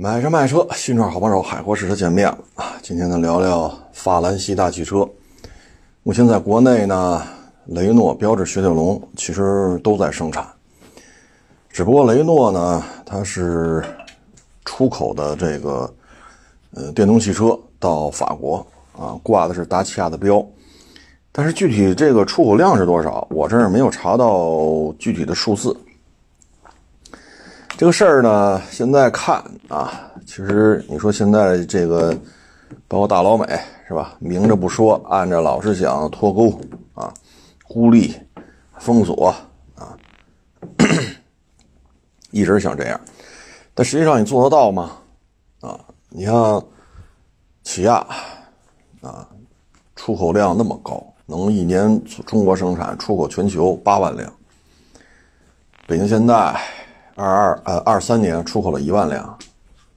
买车卖车，新创好帮手，海阔试车见面了啊！今天呢，聊聊法兰西大汽车。目前在国内呢，雷诺、标致、雪铁龙其实都在生产，只不过雷诺呢，它是出口的这个呃电动汽车到法国啊，挂的是达契亚的标，但是具体这个出口量是多少，我这儿没有查到具体的数字。这个事儿呢，现在看啊，其实你说现在这个，包括大老美是吧？明着不说，暗着老是想脱钩啊，孤立、封锁啊，一直想这样。但实际上你做得到吗？啊，你像起亚啊，出口量那么高，能一年中国生产出口全球八万辆。北京现代。二二呃二三年出口了一万辆，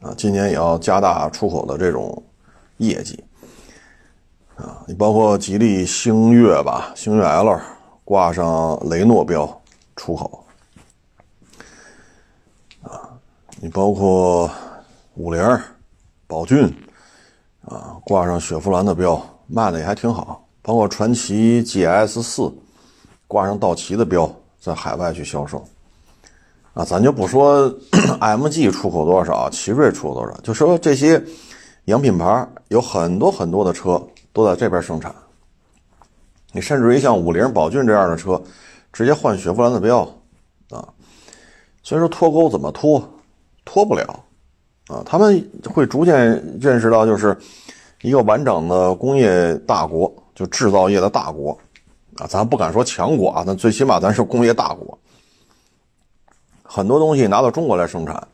啊，今年也要加大出口的这种业绩，啊，你包括吉利星越吧，星越 L 挂上雷诺标出口，啊，你包括五菱、宝骏，啊，挂上雪佛兰的标卖的也还挺好，包括传祺 GS 四挂上道奇的标在海外去销售。啊，咱就不说 MG 出口多少，奇瑞出口多少，就说这些洋品牌有很多很多的车都在这边生产。你甚至于像五菱、宝骏这样的车，直接换雪佛兰的标啊。所以说脱钩怎么脱，脱不了啊。他们会逐渐认识到，就是一个完整的工业大国，就制造业的大国啊。咱不敢说强国啊，但最起码咱是工业大国。很多东西拿到中国来生产，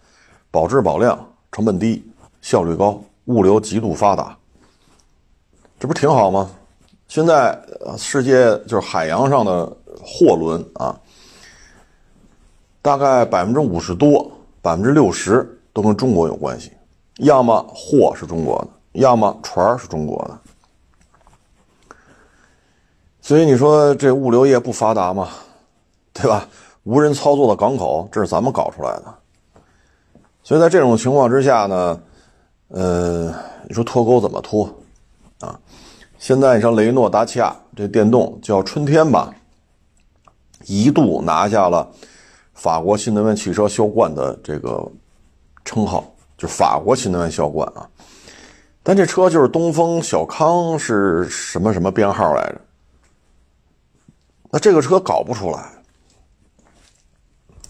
保质保量，成本低，效率高，物流极度发达，这不挺好吗？现在世界就是海洋上的货轮啊，大概百分之五十多，百分之六十都跟中国有关系，要么货是中国的，要么船是中国的。所以你说这物流业不发达吗？对吧？无人操作的港口，这是咱们搞出来的。所以在这种情况之下呢，呃，你说脱钩怎么脱啊？现在你像雷诺、达契亚这电动叫春天吧，一度拿下了法国新能源汽车销冠的这个称号，就法国新能源销冠啊。但这车就是东风小康是什么什么编号来着？那这个车搞不出来。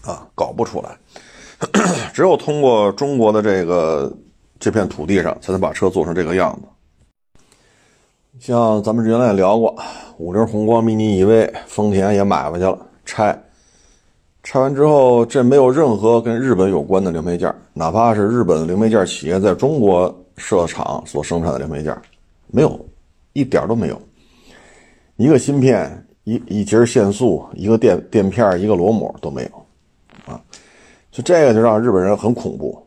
啊，搞不出来，只有通过中国的这个这片土地上，才能把车做成这个样子。像咱们原来也聊过，五菱宏光 mini EV，丰田也买回去了，拆，拆完之后，这没有任何跟日本有关的零配件，哪怕是日本零配件企业在中国设厂所生产的零配件，没有，一点都没有，一个芯片，一一节限速，一个垫垫片，一个螺母都没有。这个就让日本人很恐怖，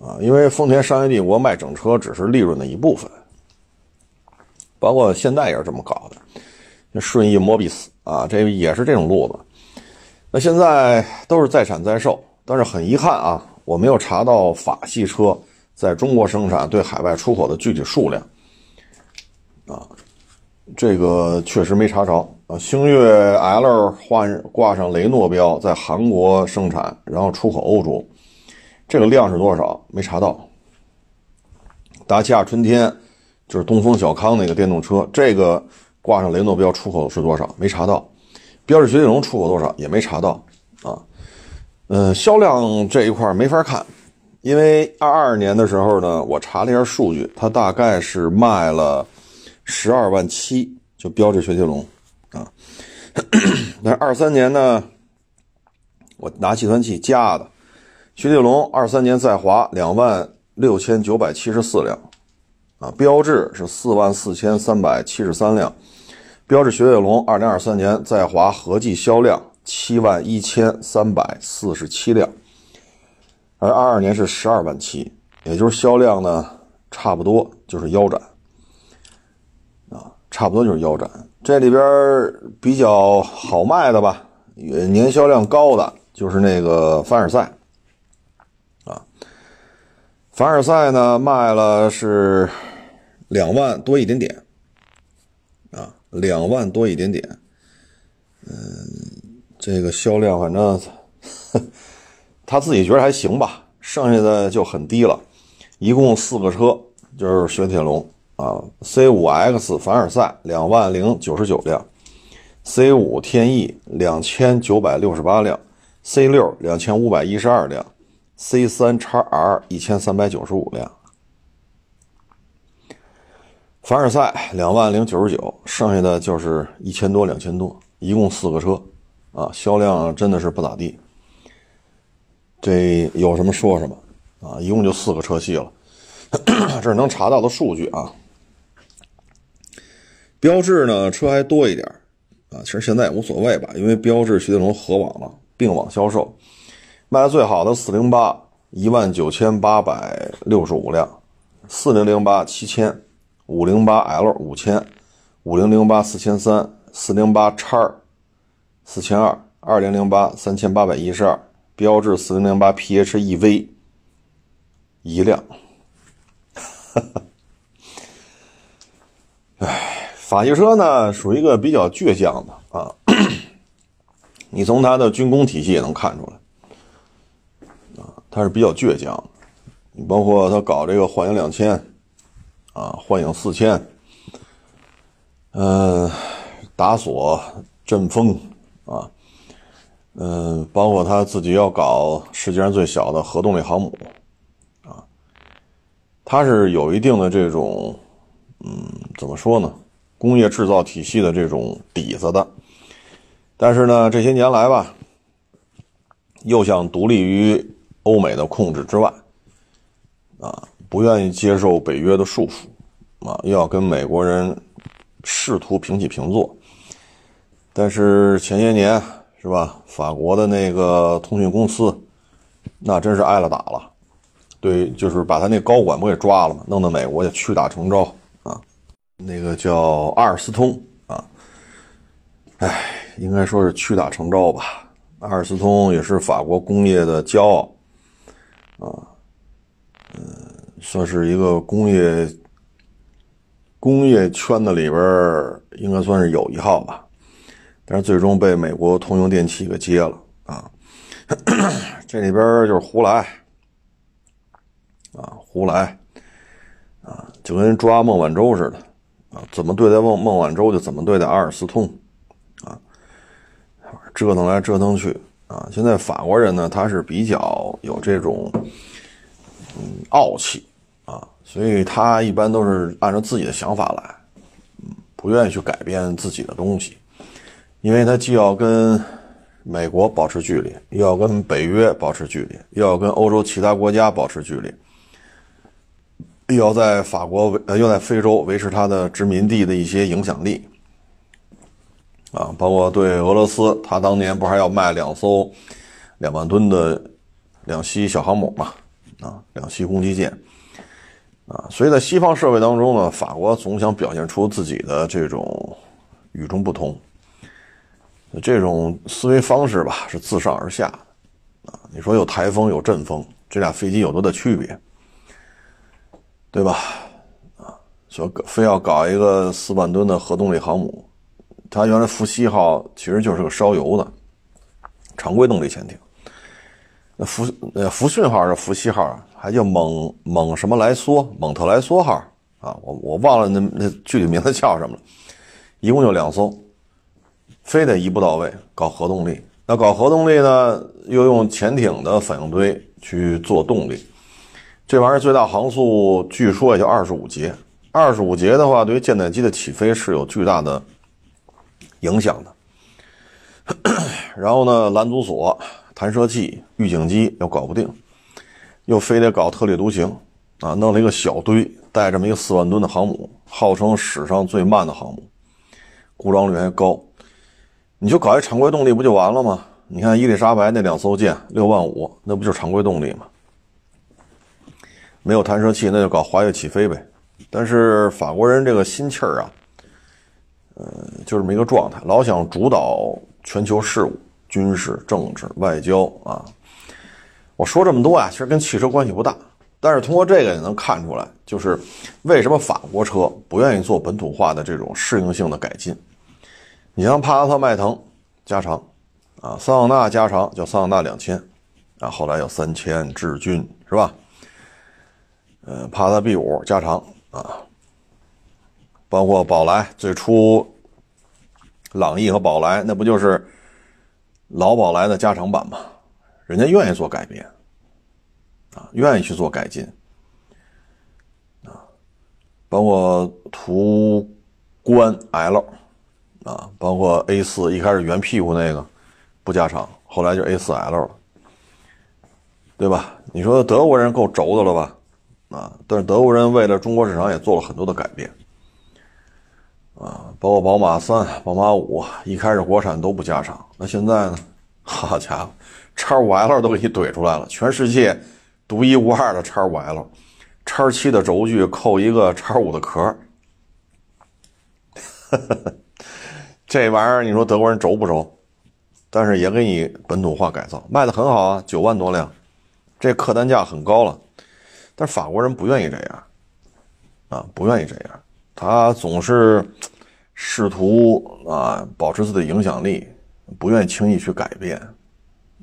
啊，因为丰田商业帝国卖整车只是利润的一部分，包括现在也是这么搞的，顺义摩比斯啊，这也是这种路子。那现在都是在产在售，但是很遗憾啊，我没有查到法系车在中国生产对海外出口的具体数量，啊。这个确实没查着星越 L 换挂上雷诺标，在韩国生产，然后出口欧洲，这个量是多少？没查到。达契亚春天就是东风小康那个电动车，这个挂上雷诺标出口是多少？没查到。标致雪铁龙出口多少？也没查到啊。嗯，销量这一块没法看，因为二二年的时候呢，我查了一下数据，它大概是卖了。十二万七就标致雪铁龙，那二三年呢，我拿计算器加的，雪铁龙二三年在华两万六千九百七十四辆，啊，标致是四万四千三百七十三辆，标致雪铁龙二零二三年在华合计销量七万一千三百四十七辆，而二二年是十二万七，也就是销量呢差不多就是腰斩。啊差不多就是腰斩，这里边比较好卖的吧，年销量高的就是那个凡尔赛，啊，凡尔赛呢卖了是两万多一点点，啊，两万多一点点，嗯，这个销量反正 他自己觉得还行吧，剩下的就很低了，一共四个车，就是雪铁龙。啊，C5X 凡尔赛两万零九十九辆，C5 天翼两千九百六十八辆，C6 两千五百一十二辆。C 三叉 R 一千三百九十五辆，凡尔赛两万零九十九，剩下的就是一千多、两千多，一共四个车，啊，销量真的是不咋地。这有什么说什么啊，一共就四个车系了，这是能查到的数据啊。标致呢，车还多一点啊，其实现在也无所谓吧，因为标致、雪铁龙合网了，并网销售。卖的最好的四零八一万九千八百六十五辆，四零零八七千，五零八 L 五千，五零零八四千三，四零八叉四千二，二零零八三千八百一十二，标致四零零八 PHEV 一辆。哈哈哎，法系车呢，属于一个比较倔强的啊，你从它的军工体系也能看出来。啊它是比较倔强，你包括它搞这个幻影两千，啊，幻影四千，嗯，达索阵风，啊，嗯，包括它自己要搞世界上最小的核动力航母，啊，它是有一定的这种，嗯，怎么说呢，工业制造体系的这种底子的，但是呢，这些年来吧，又想独立于。欧美的控制之外，啊，不愿意接受北约的束缚，啊，又要跟美国人试图平起平坐。但是前些年是吧，法国的那个通讯公司，那真是挨了打了，对，就是把他那高管不给抓了嘛，弄得美国也屈打成招。那个叫阿尔斯通啊，哎，应该说是屈打成招吧。阿尔斯通也是法国工业的骄傲。啊，嗯，算是一个工业工业圈子里边应该算是有一号吧，但是最终被美国通用电气给接了啊。这里边就是胡来啊，胡来啊，就跟抓孟晚舟似的啊，怎么对待孟孟晚舟就怎么对待阿尔斯通啊，折腾来折腾去。啊，现在法国人呢，他是比较有这种嗯傲气啊，所以他一般都是按照自己的想法来，嗯，不愿意去改变自己的东西，因为他既要跟美国保持距离，又要跟北约保持距离，又要跟欧洲其他国家保持距离，又要在法国呃，又在非洲维持他的殖民地的一些影响力。啊，包括对俄罗斯，他当年不还要卖两艘两万吨的两栖小航母嘛？啊，两栖攻击舰。啊，所以在西方社会当中呢，法国总想表现出自己的这种与众不同，这种思维方式吧，是自上而下的。啊，你说有台风有阵风，这俩飞机有多大区别？对吧？啊，说非要搞一个四万吨的核动力航母。它原来福羲号其实就是个烧油的常规动力潜艇，那福呃福逊号是福羲号，还叫蒙蒙什么莱梭蒙特莱梭号啊，我我忘了那那具体名字叫什么了，一共就两艘，非得一步到位搞核动力。那搞核动力呢，又用潜艇的反应堆去做动力，这玩意儿最大航速据说也就二十五节，二十五节的话，对于舰载机的起飞是有巨大的。影响的，然后呢，拦阻索、弹射器、预警机又搞不定，又非得搞特立独行啊，弄了一个小堆，带这么一个四万吨的航母，号称史上最慢的航母，故障率还高。你就搞一常规动力不就完了吗？你看伊丽莎白那两艘舰六万五，那不就是常规动力吗？没有弹射器，那就搞滑跃起飞呗。但是法国人这个心气儿啊。呃，就这么一个状态，老想主导全球事务、军事、政治、外交啊。我说这么多啊，其实跟汽车关系不大但是通过这个也能看出来，就是为什么法国车不愿意做本土化的这种适应性的改进。你像帕萨特迈腾加长，啊，桑塔纳加长叫桑塔纳两千，啊，后来有三千智骏是吧？呃，帕萨特 B 五加长啊，包括宝来最初朗逸和宝来，那不就是老宝来的加长版吗？人家愿意做改变。啊，愿意去做改进，啊，包括途观 L，啊，包括 A 四，一开始圆屁股那个不加长，后来就 A 四 L 了，对吧？你说德国人够轴的了吧？啊，但是德国人为了中国市场也做了很多的改变，啊，包括宝马三、宝马五，一开始国产都不加长，那现在呢？好家伙，叉五 L 都给你怼出来了，全世界。独一无二的叉五 L，叉七的轴距扣一个叉五的壳，这玩意儿你说德国人轴不轴？但是也给你本土化改造，卖的很好啊，九万多辆，这客单价很高了。但法国人不愿意这样，啊，不愿意这样，他总是试图啊保持自己的影响力，不愿意轻易去改变，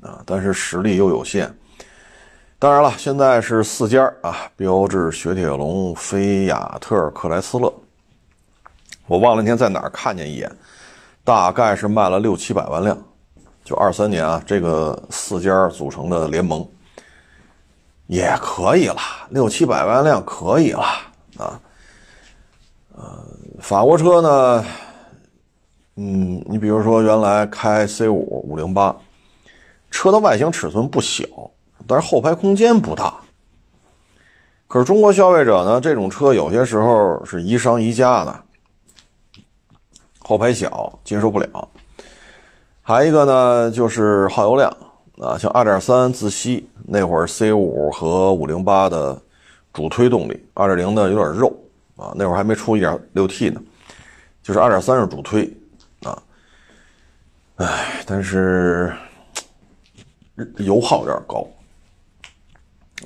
啊，但是实力又有限。当然了，现在是四家啊，标致、雪铁龙、菲亚特、克莱斯勒。我忘了那天在哪儿看见一眼，大概是卖了六七百万辆，就二三年啊，这个四家组成的联盟也可以了，六七百万辆可以了啊。呃，法国车呢，嗯，你比如说原来开 C 五五零八，车的外形尺寸不小。但是后排空间不大，可是中国消费者呢，这种车有些时候是宜商宜家的，后排小接受不了。还一个呢，就是耗油量啊，像2.3自吸那会儿 C5 和508的主推动力，2.0的有点肉啊，那会儿还没出 1.6T 呢，就是2.3是主推啊，唉，但是油耗有点高。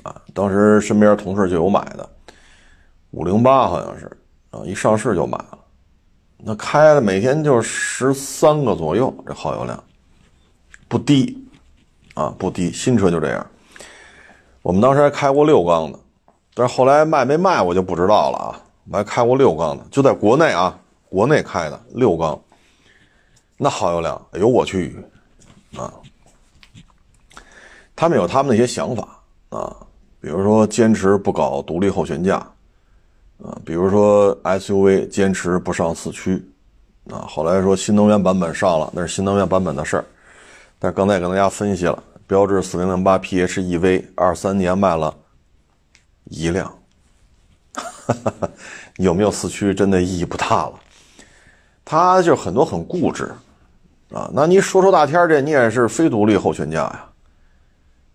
啊，当时身边同事就有买的，五零八好像是啊，一上市就买了，那开了每天就十三个左右，这耗油量不低啊，不低，新车就这样。我们当时还开过六缸的，但是后来卖没卖我就不知道了啊。我还开过六缸的，就在国内啊，国内开的六缸，那耗油量，哎呦我去啊！他们有他们那些想法啊。比如说坚持不搞独立后悬架，啊，比如说 SUV 坚持不上四驱，啊，后来说新能源版本上了，那是新能源版本的事儿。那刚才也跟大家分析了，标致4008 PHEV 二三年卖了一辆，有没有四驱真的意义不大了。它就很多很固执，啊，那你说说大天这你也是非独立后悬架呀？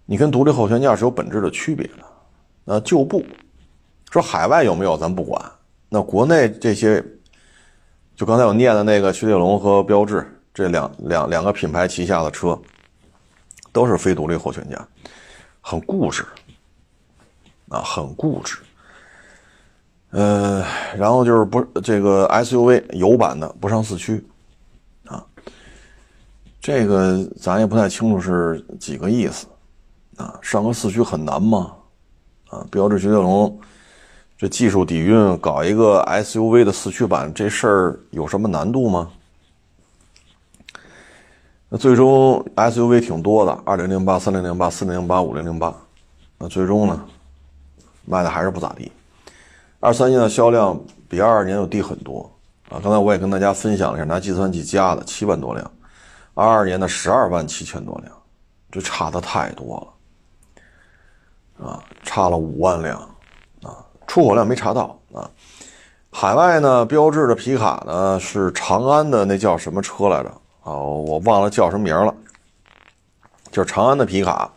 你跟独立后悬架是有本质的区别的。那旧部，说海外有没有咱不管。那国内这些，就刚才我念的那个雪铁龙和标致这两两两个品牌旗下的车，都是非独立后悬架，很固执啊，很固执。呃，然后就是不这个 SUV 油版的不上四驱啊，这个咱也不太清楚是几个意思。啊，上个四驱很难吗？啊，标致雪铁龙这技术底蕴搞一个 SUV 的四驱版，这事儿有什么难度吗？那最终 SUV 挺多的，二零零八、三零零八、四零零八、五零零八，那最终呢，卖的还是不咋地。二三年的销量比二二年要低很多啊。刚才我也跟大家分享了一下，拿计算器加的七万多辆，二二年的十二万七千多辆，这差的太多了。啊，差了五万辆，啊，出口量没查到啊。海外呢，标志的皮卡呢是长安的那叫什么车来着？啊，我忘了叫什么名了。就是长安的皮卡，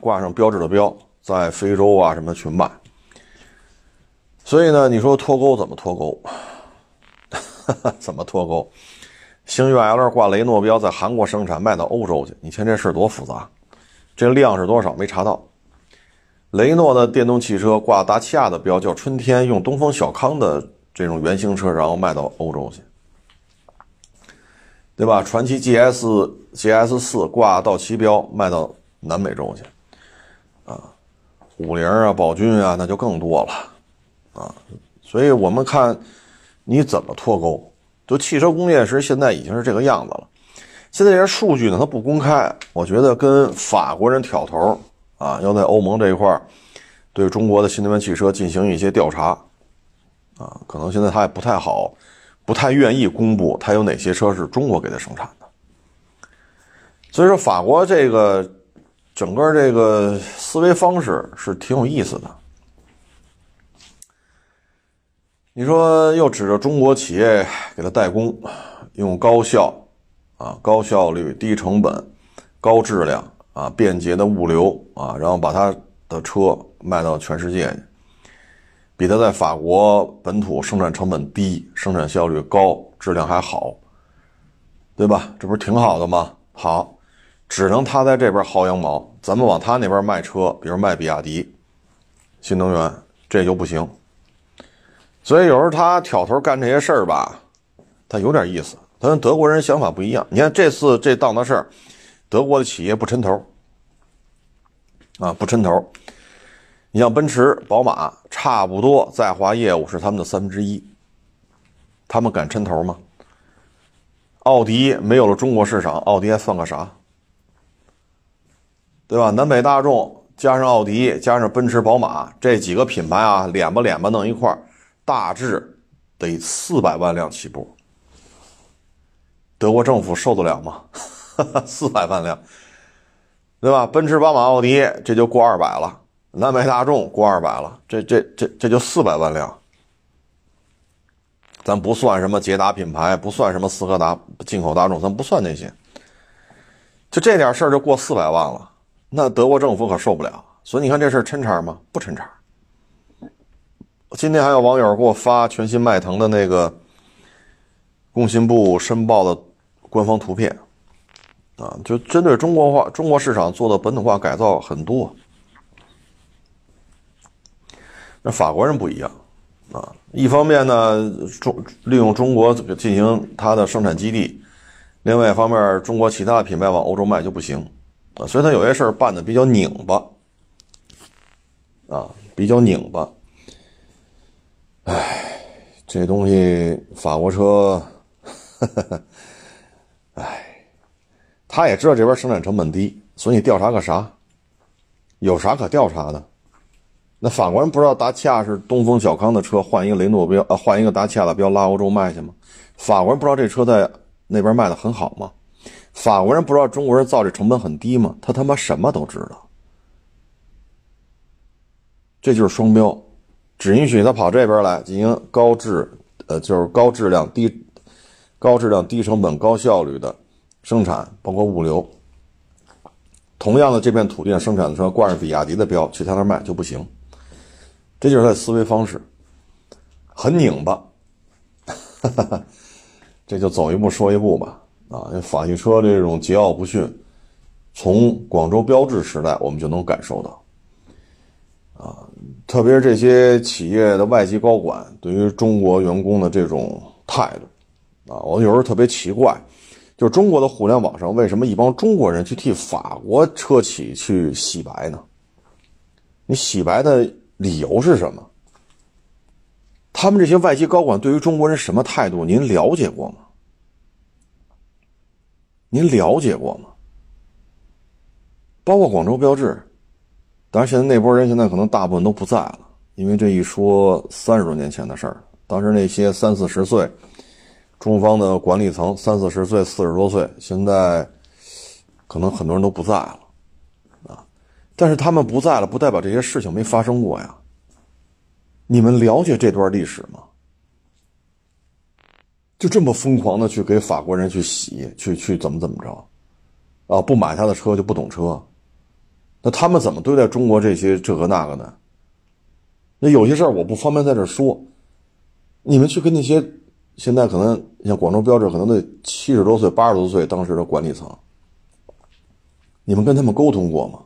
挂上标志的标，在非洲啊什么去卖。所以呢，你说脱钩怎么脱钩？怎么脱钩？星越 L 挂雷诺标，在韩国生产，卖到欧洲去。你看这事多复杂，这量是多少？没查到。雷诺的电动汽车挂达契亚的标，叫春天，用东风小康的这种原型车，然后卖到欧洲去，对吧？传祺 GS GS 四挂到期标，卖到南美洲去，啊，五菱啊、宝骏啊，那就更多了，啊，所以我们看你怎么脱钩。就汽车工业是现在已经是这个样子了。现在这些数据呢，它不公开，我觉得跟法国人挑头啊，要在欧盟这一块对中国的新能源汽车进行一些调查啊，可能现在他也不太好，不太愿意公布他有哪些车是中国给他生产的。所以说，法国这个整个这个思维方式是挺有意思的。你说又指着中国企业给他代工，用高效、啊高效率、低成本、高质量啊便捷的物流啊，然后把他的车卖到全世界去，比他在法国本土生产成本低、生产效率高、质量还好，对吧？这不是挺好的吗？好，只能他在这边薅羊毛，咱们往他那边卖车，比如卖比亚迪、新能源，这就不行。所以有时候他挑头干这些事儿吧，他有点意思。他跟德国人想法不一样。你看这次这档子事儿，德国的企业不抻头啊，不抻头。你像奔驰、宝马，差不多在华业务是他们的三分之一，他们敢抻头吗？奥迪没有了中国市场，奥迪还算个啥？对吧？南北大众加上奥迪加上奔驰、宝马这几个品牌啊，脸吧脸吧弄一块。大致得四百万辆起步，德国政府受得了吗？四百万辆，对吧？奔驰、宝马、奥迪这就过二百了，南北大众过二百了，这这这这就四百万辆。咱不算什么捷达品牌，不算什么斯柯达进口大众，咱不算那些，就这点事儿就过四百万了，那德国政府可受不了。所以你看这事儿抻茬吗？不抻茬。今天还有网友给我发全新迈腾的那个工信部申报的官方图片，啊，就针对中国化、中国市场做的本土化改造很多。那法国人不一样，啊，一方面呢，中利用中国进行它的生产基地，另外一方面，中国其他品牌往欧洲卖就不行，啊，所以他有些事儿办的比较拧巴，啊，比较拧巴。哎，这东西法国车，哎，他也知道这边生产成本低，所以调查个啥？有啥可调查的？那法国人不知道达契亚是东风小康的车，换一个雷诺标，呃，换一个达契亚的标拉欧洲卖去吗？法国人不知道这车在那边卖的很好吗？法国人不知道中国人造这成本很低吗？他他妈什么都知道，这就是双标。只允许他跑这边来进行高质，呃，就是高质量、低高质量、低成本、高效率的生产，包括物流。同样的，这片土地上生产的车挂上比亚迪的标，去他那卖就不行。这就是他的思维方式，很拧巴。这就走一步说一步吧。啊，法系车这种桀骜不驯，从广州标志时代我们就能感受到。啊，特别是这些企业的外籍高管对于中国员工的这种态度，啊，我有时候特别奇怪，就是中国的互联网上为什么一帮中国人去替法国车企去洗白呢？你洗白的理由是什么？他们这些外籍高管对于中国人什么态度？您了解过吗？您了解过吗？包括广州标志。当然，现在那波人现在可能大部分都不在了，因为这一说三十多年前的事儿。当时那些三四十岁，中方的管理层三四十岁、四十多岁，现在可能很多人都不在了，但是他们不在了，不代表这些事情没发生过呀。你们了解这段历史吗？就这么疯狂的去给法国人去洗，去去怎么怎么着，啊！不买他的车就不懂车。那他们怎么对待中国这些这个那个呢？那有些事儿我不方便在这说，你们去跟那些现在可能像广州标志可能得七十多岁、八十多岁当时的管理层，你们跟他们沟通过吗？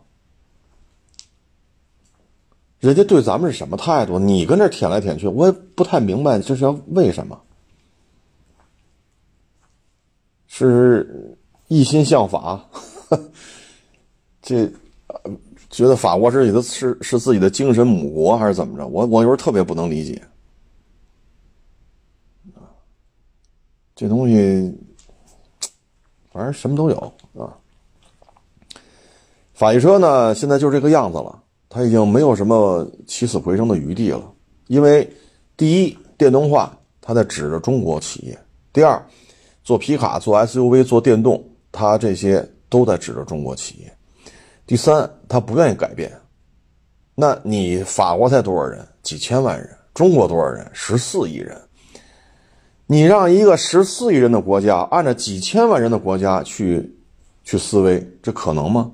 人家对咱们是什么态度？你跟这舔来舔去，我也不太明白这是要为什么？是一心向法，这觉得法国是己的是是自己的精神母国，还是怎么着？我我有时候特别不能理解。这东西，反正什么都有啊。法系车呢，现在就这个样子了，他已经没有什么起死回生的余地了。因为第一，电动化它在指着中国企业；第二，做皮卡、做 SUV、做电动，它这些都在指着中国企业；第三，它不愿意改变。那你法国才多少人？几千万人。中国多少人？十四亿人。你让一个十四亿人的国家按照几千万人的国家去去思维，这可能吗？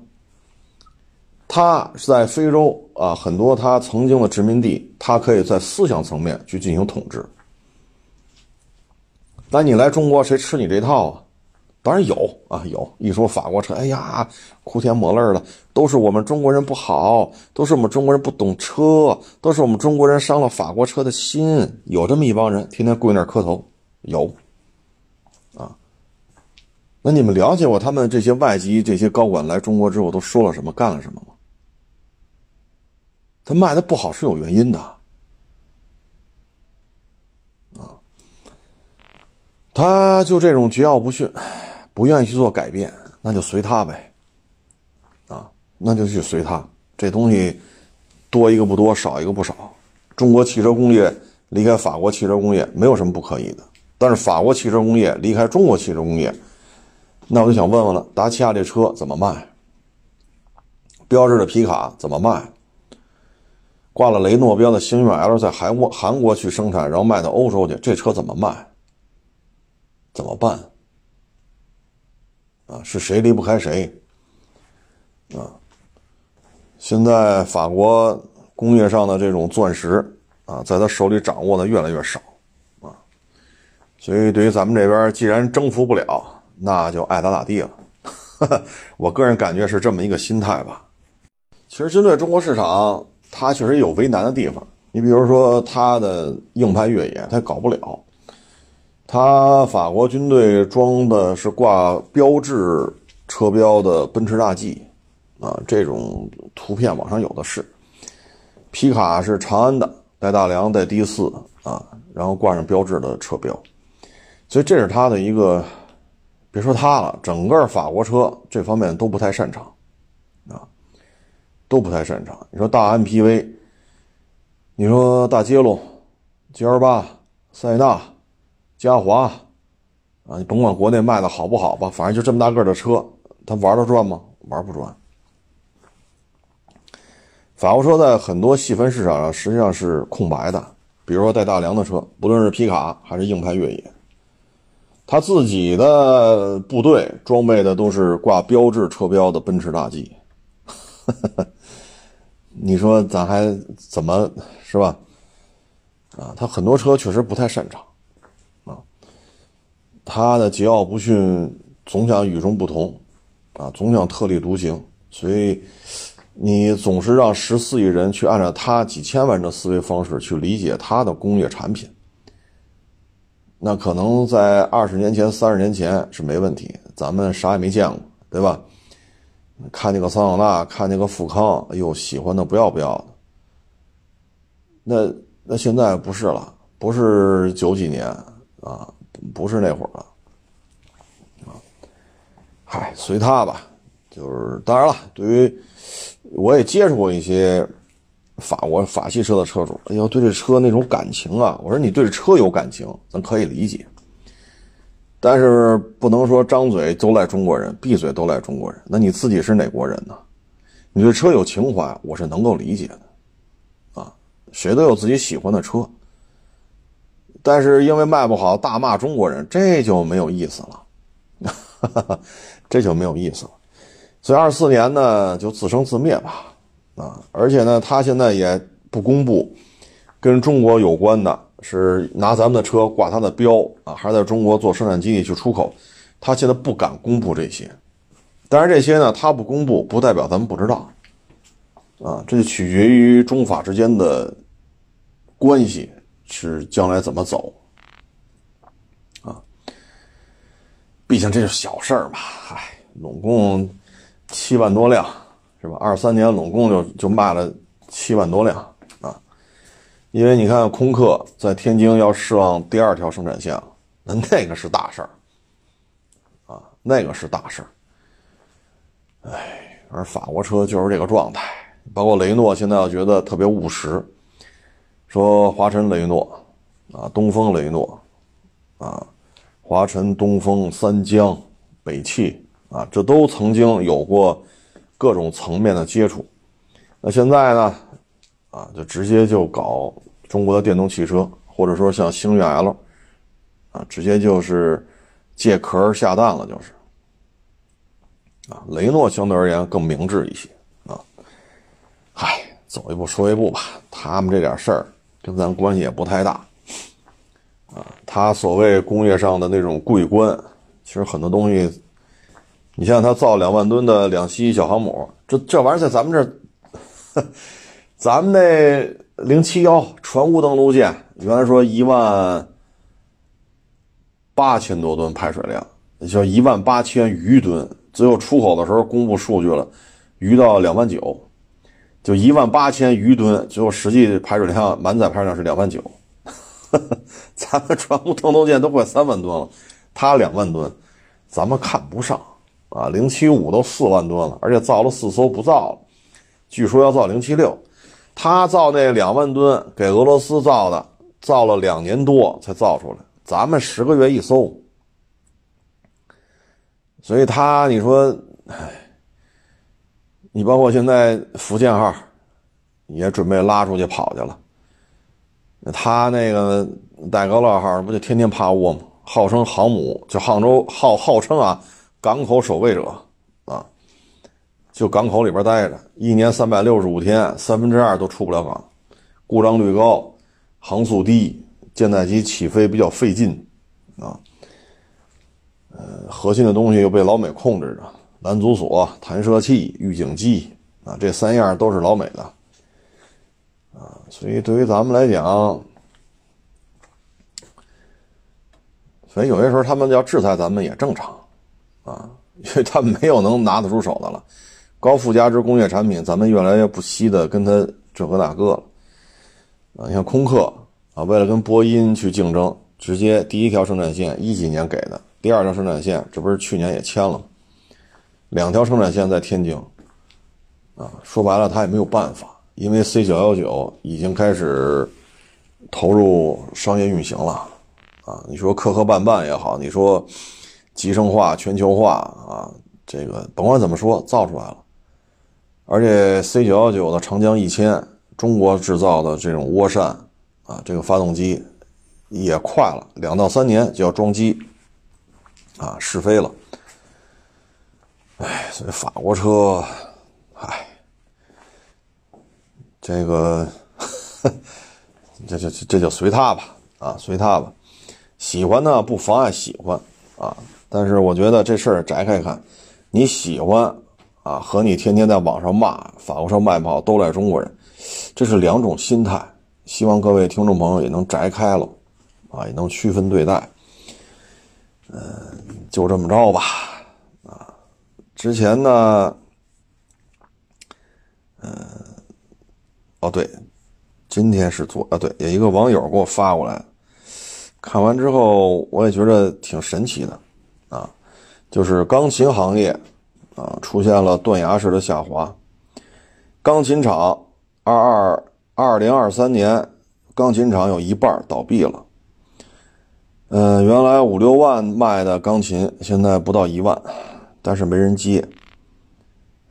他是在非洲啊，很多他曾经的殖民地，他可以在思想层面去进行统治。那你来中国，谁吃你这套啊？当然有啊，有一说法国车，哎呀，哭天抹泪的，都是我们中国人不好，都是我们中国人不懂车，都是我们中国人伤了法国车的心。有这么一帮人，天天跪那儿磕头。有，啊，那你们了解过他们这些外籍这些高管来中国之后都说了什么，干了什么吗？他卖的不好是有原因的，啊，他就这种桀骜不驯，不愿意去做改变，那就随他呗，啊，那就去随他。这东西多一个不多，少一个不少。中国汽车工业离开法国汽车工业没有什么不可以的。但是法国汽车工业离开中国汽车工业，那我就想问问了：达契亚这车怎么卖？标致的皮卡怎么卖？挂了雷诺标的星越 L 在韩国韩国去生产，然后卖到欧洲去，这车怎么卖？怎么办？啊，是谁离不开谁？啊，现在法国工业上的这种钻石啊，在他手里掌握的越来越少啊。所以，对于咱们这边，既然征服不了，那就爱咋咋地了。我个人感觉是这么一个心态吧。其实，针对中国市场，它确实有为难的地方。你比如说，它的硬派越野，它搞不了。它法国军队装的是挂标志车标的奔驰大 G，啊，这种图片网上有的是。皮卡是长安的，带大梁，带 D 四啊，然后挂上标志的车标。所以这是他的一个，别说他了，整个法国车这方面都不太擅长，都不太擅长。你说大 MPV，你说大捷龙、G L 八、塞纳、嘉华，啊，你甭管国内卖的好不好吧，反正就这么大个的车，他玩得转吗？玩不转。法国车在很多细分市场上实际上是空白的，比如说带大梁的车，不论是皮卡还是硬派越野。他自己的部队装备的都是挂标志车标的奔驰大 G，你说咱还怎么是吧？啊，他很多车确实不太擅长，啊，他的桀骜不驯总想与众不同，啊，总想特立独行，所以你总是让十四亿人去按照他几千万的思维方式去理解他的工业产品。那可能在二十年前、三十年前是没问题，咱们啥也没见过，对吧？看那个桑塔纳，看那个富康，哎呦，喜欢的不要不要的。那那现在不是了，不是九几年啊，不是那会儿了，啊，嗨，随他吧。就是当然了，对于我也接触过一些。法国法系车的车主，哎呦，对这车那种感情啊！我说你对这车有感情，咱可以理解，但是不能说张嘴都赖中国人，闭嘴都赖中国人。那你自己是哪国人呢？你对车有情怀，我是能够理解的，啊，谁都有自己喜欢的车，但是因为卖不好大骂中国人，这就没有意思了，这就没有意思了。所以二四年呢，就自生自灭吧。啊，而且呢，他现在也不公布跟中国有关的，是拿咱们的车挂他的标啊，还是在中国做生产基地去出口，他现在不敢公布这些。但是这些呢，他不公布不代表咱们不知道，啊，这就取决于中法之间的关系是将来怎么走啊。毕竟这是小事儿嘛，嗨，拢共七万多辆是吧？二三年拢共就就卖了七万多辆。因为你看，空客在天津要上第二条生产线了，那那个是大事儿啊，那个是大事儿。哎，而法国车就是这个状态，包括雷诺现在我觉得特别务实，说华晨雷诺啊，东风雷诺啊，华晨、东风、三江、北汽啊，这都曾经有过各种层面的接触。那现在呢，啊，就直接就搞中国的电动汽车，或者说像星越 L，啊，直接就是借壳下蛋了，就是。啊，雷诺相对而言更明智一些啊。嗨，走一步说一步吧，他们这点事儿跟咱关系也不太大啊。他所谓工业上的那种桂冠，其实很多东西，你像他造两万吨的两栖小航母，这这玩意儿在咱们这儿，咱们那零七幺船坞登陆舰，原来说一万八千多吨排水量，叫一万八千余吨。最后出口的时候公布数据了，余到两万九，就一万八千余吨，最后实际排水量满载排水量是两万九。咱们船坞登陆舰都快三万吨了，它两万吨，咱们看不上啊。零七五都四万吨了，而且造了四艘不造了，据说要造零七六，他造那两万吨给俄罗斯造的，造了两年多才造出来，咱们十个月一艘。所以他，你说，唉，你包括现在福建号也准备拉出去跑去了。他那个戴高乐号不就天天趴窝吗？号称航母，就杭州号号称啊，港口守卫者，就港口里边待着，一年三百六十五天，三分之二都出不了港，故障率高，航速低，舰载机起飞比较费劲啊。呃，核心的东西又被老美控制着，拦阻索、弹射器、预警机啊，这三样都是老美的啊，所以对于咱们来讲，所以有些时候他们要制裁咱们也正常啊，因为他们没有能拿得出手的了。高附加值工业产品，咱们越来越不惜的跟他这个那个了啊。你像空客啊，为了跟波音去竞争，直接第一条生产线一几年给的。第二条生产线，这不是去年也签了吗？两条生产线在天津，啊，说白了他也没有办法，因为 C 九幺九已经开始投入商业运行了，啊，你说磕磕绊绊也好，你说集成化、全球化啊，这个甭管怎么说，造出来了，而且 C 九幺九的长江一千，中国制造的这种涡扇啊，这个发动机也快了，两到三年就要装机。啊，试飞了，哎，所以法国车，哎，这个，这这这就随他吧，啊，随他吧，喜欢呢不妨碍喜欢啊，但是我觉得这事儿摘开看，你喜欢啊和你天天在网上骂法国车卖不好都赖中国人，这是两种心态，希望各位听众朋友也能摘开了，啊，也能区分对待。嗯，就这么着吧，啊，之前呢，嗯，哦对，今天是昨啊对，有一个网友给我发过来，看完之后我也觉得挺神奇的，啊，就是钢琴行业啊出现了断崖式的下滑，钢琴厂二二二零二三年钢琴厂有一半倒闭了。嗯，原来五六万卖的钢琴，现在不到一万，但是没人接。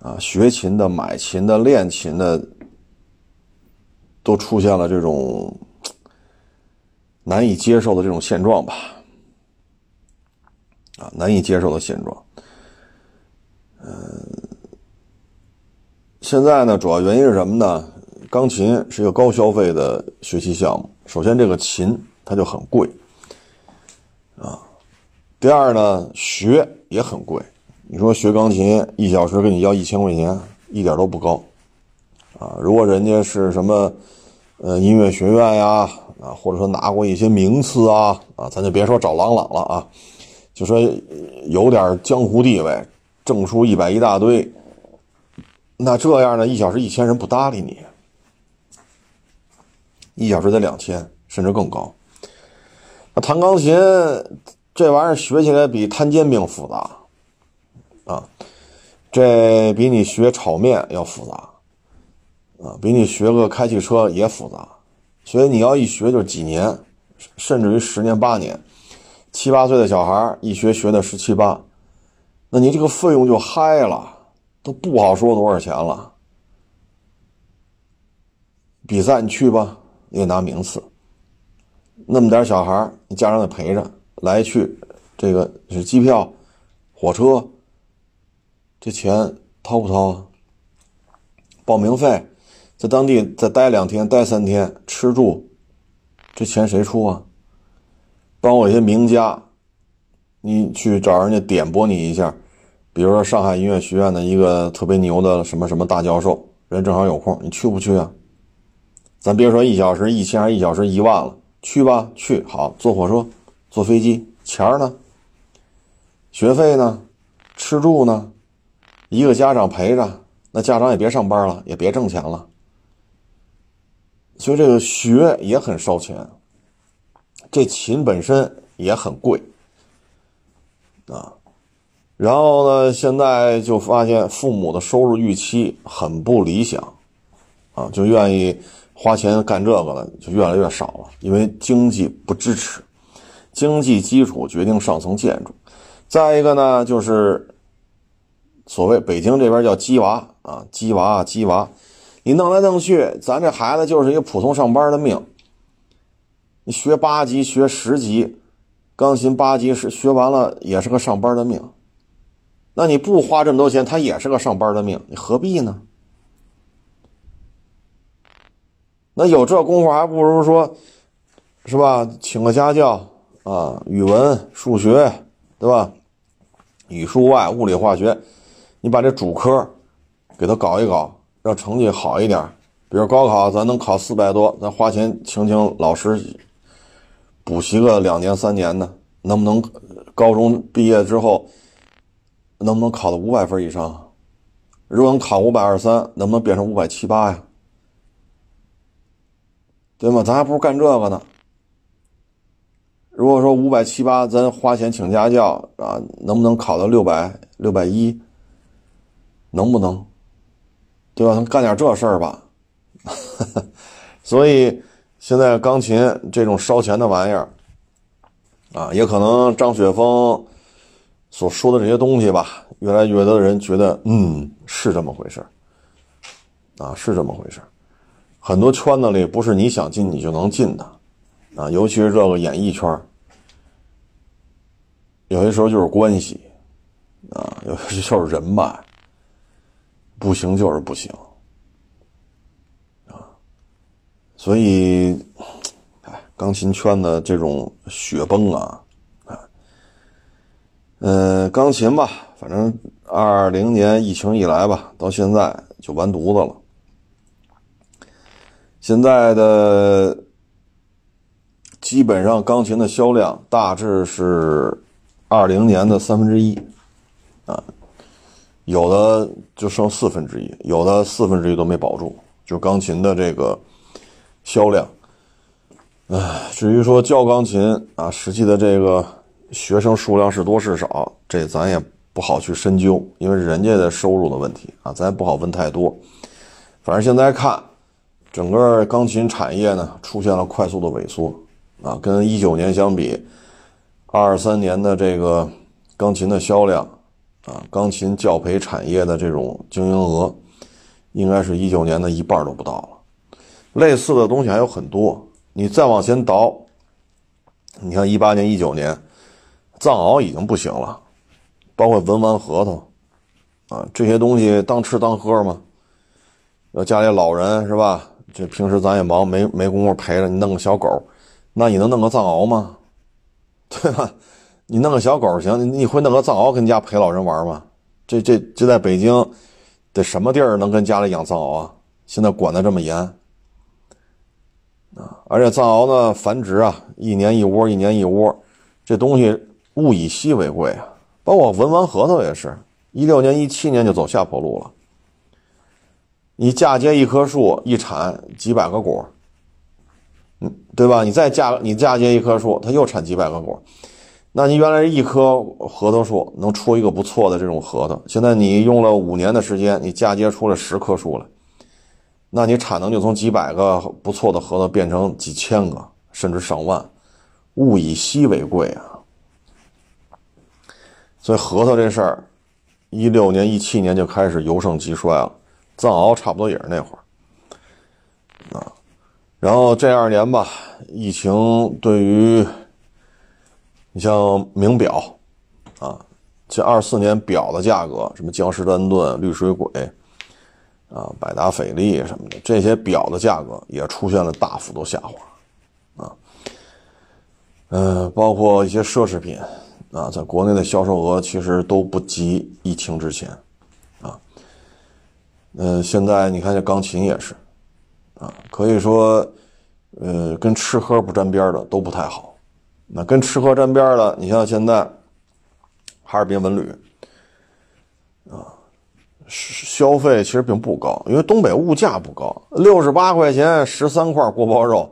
啊，学琴的、买琴的、练琴的，都出现了这种难以接受的这种现状吧？啊，难以接受的现状。嗯，现在呢，主要原因是什么呢？钢琴是一个高消费的学习项目，首先这个琴它就很贵。啊，第二呢，学也很贵。你说学钢琴一小时给你要一千块钱，一点都不高，啊，如果人家是什么呃音乐学院呀啊，或者说拿过一些名次啊啊，咱就别说找郎朗了啊，就说有点江湖地位，证书一百一大堆，那这样呢，一小时一千人不搭理你，一小时得两千甚至更高。那弹钢琴这玩意儿学起来比摊煎饼复杂啊，这比你学炒面要复杂啊，比你学个开汽车也复杂。所以你要一学就几年，甚至于十年八年，七八岁的小孩一学学的十七八，那你这个费用就嗨了，都不好说多少钱了。比赛你去吧，你得拿名次。那么点小孩你家长得陪着来去，这个是机票、火车，这钱掏不掏啊？报名费，在当地再待两天、待三天，吃住，这钱谁出啊？包括一些名家，你去找人家点拨你一下，比如说上海音乐学院的一个特别牛的什么什么大教授，人正好有空，你去不去啊？咱别说一小时一千，一小时一万了。去吧，去好，坐火车，坐飞机，钱呢？学费呢？吃住呢？一个家长陪着，那家长也别上班了，也别挣钱了。所以这个学也很烧钱，这琴本身也很贵啊。然后呢，现在就发现父母的收入预期很不理想啊，就愿意。花钱干这个的就越来越少了，因为经济不支持，经济基础决定上层建筑。再一个呢，就是所谓北京这边叫“鸡娃”啊，“鸡娃”“鸡娃”，你弄来弄去，咱这孩子就是一个普通上班的命。你学八级、学十级，钢琴八级是学完了也是个上班的命。那你不花这么多钱，他也是个上班的命，你何必呢？那有这功夫，还不如说，是吧？请个家教啊，语文、数学，对吧？语数外、物理、化学，你把这主科给他搞一搞，让成绩好一点。比如高考，咱能考四百多，咱花钱请请老师补习个两年、三年的，能不能高中毕业之后能不能考到五百分以上？如果能考五百二三，能不能变成五百七八呀？对吗？咱还不如干这个呢。如果说五百七八，咱花钱请家教啊，能不能考到六百六百一？能不能？对吧？咱干点这事儿吧。所以现在钢琴这种烧钱的玩意儿啊，也可能张雪峰所说的这些东西吧，越来越多的人觉得，嗯，是这么回事啊，是这么回事很多圈子里不是你想进你就能进的，啊，尤其是这个演艺圈有些时候就是关系，啊，有些就是人脉，不行就是不行，啊，所以，哎，钢琴圈的这种雪崩啊，啊，嗯，钢琴吧，反正二零年疫情以来吧，到现在就完犊子了。现在的基本上钢琴的销量大致是二零年的三分之一，啊，有的就剩四分之一，有的四分之一都没保住，就钢琴的这个销量。唉，至于说教钢琴啊，实际的这个学生数量是多是少，这咱也不好去深究，因为人家的收入的问题啊，咱也不好问太多。反正现在看。整个钢琴产业呢出现了快速的萎缩，啊，跟一九年相比，二三年的这个钢琴的销量，啊，钢琴教培产业的这种经营额，应该是一九年的一半都不到了。类似的东西还有很多，你再往前倒，你看一八年、一九年，藏獒已经不行了，包括文玩核桃，啊，这些东西当吃当喝吗？要家里老人是吧？这平时咱也忙，没没工夫陪着你弄个小狗，那你能弄个藏獒吗？对吧？你弄个小狗行，你你会弄个藏獒跟家陪老人玩吗？这这这在北京，得什么地儿能跟家里养藏獒啊？现在管得这么严啊！而且藏獒呢繁殖啊，一年一窝，一年一窝，这东西物以稀为贵啊。包括文玩核桃也是，一六年、一七年就走下坡路了。你嫁接一棵树，一产几百个果，嗯，对吧？你再嫁你嫁接一棵树，它又产几百个果。那你原来一棵核桃树能出一个不错的这种核桃，现在你用了五年的时间，你嫁接出了十棵树来，那你产能就从几百个不错的核桃变成几千个，甚至上万。物以稀为贵啊！所以核桃这事儿，一六年、一七年就开始由盛及衰了。藏獒差不多也是那会儿啊。然后这二年吧，疫情对于。你像名表，啊，这二四年表的价格，什么江诗丹顿、绿水鬼，啊，百达翡丽什么的，这些表的价格也出现了大幅度下滑，啊，嗯，包括一些奢侈品，啊，在国内的销售额其实都不及疫情之前，啊，嗯，现在你看这钢琴也是，啊，可以说，呃，跟吃喝不沾边的都不太好。那跟吃喝沾边的，你像现在哈尔滨文旅，消费其实并不高，因为东北物价不高，六十八块钱十三块锅包肉，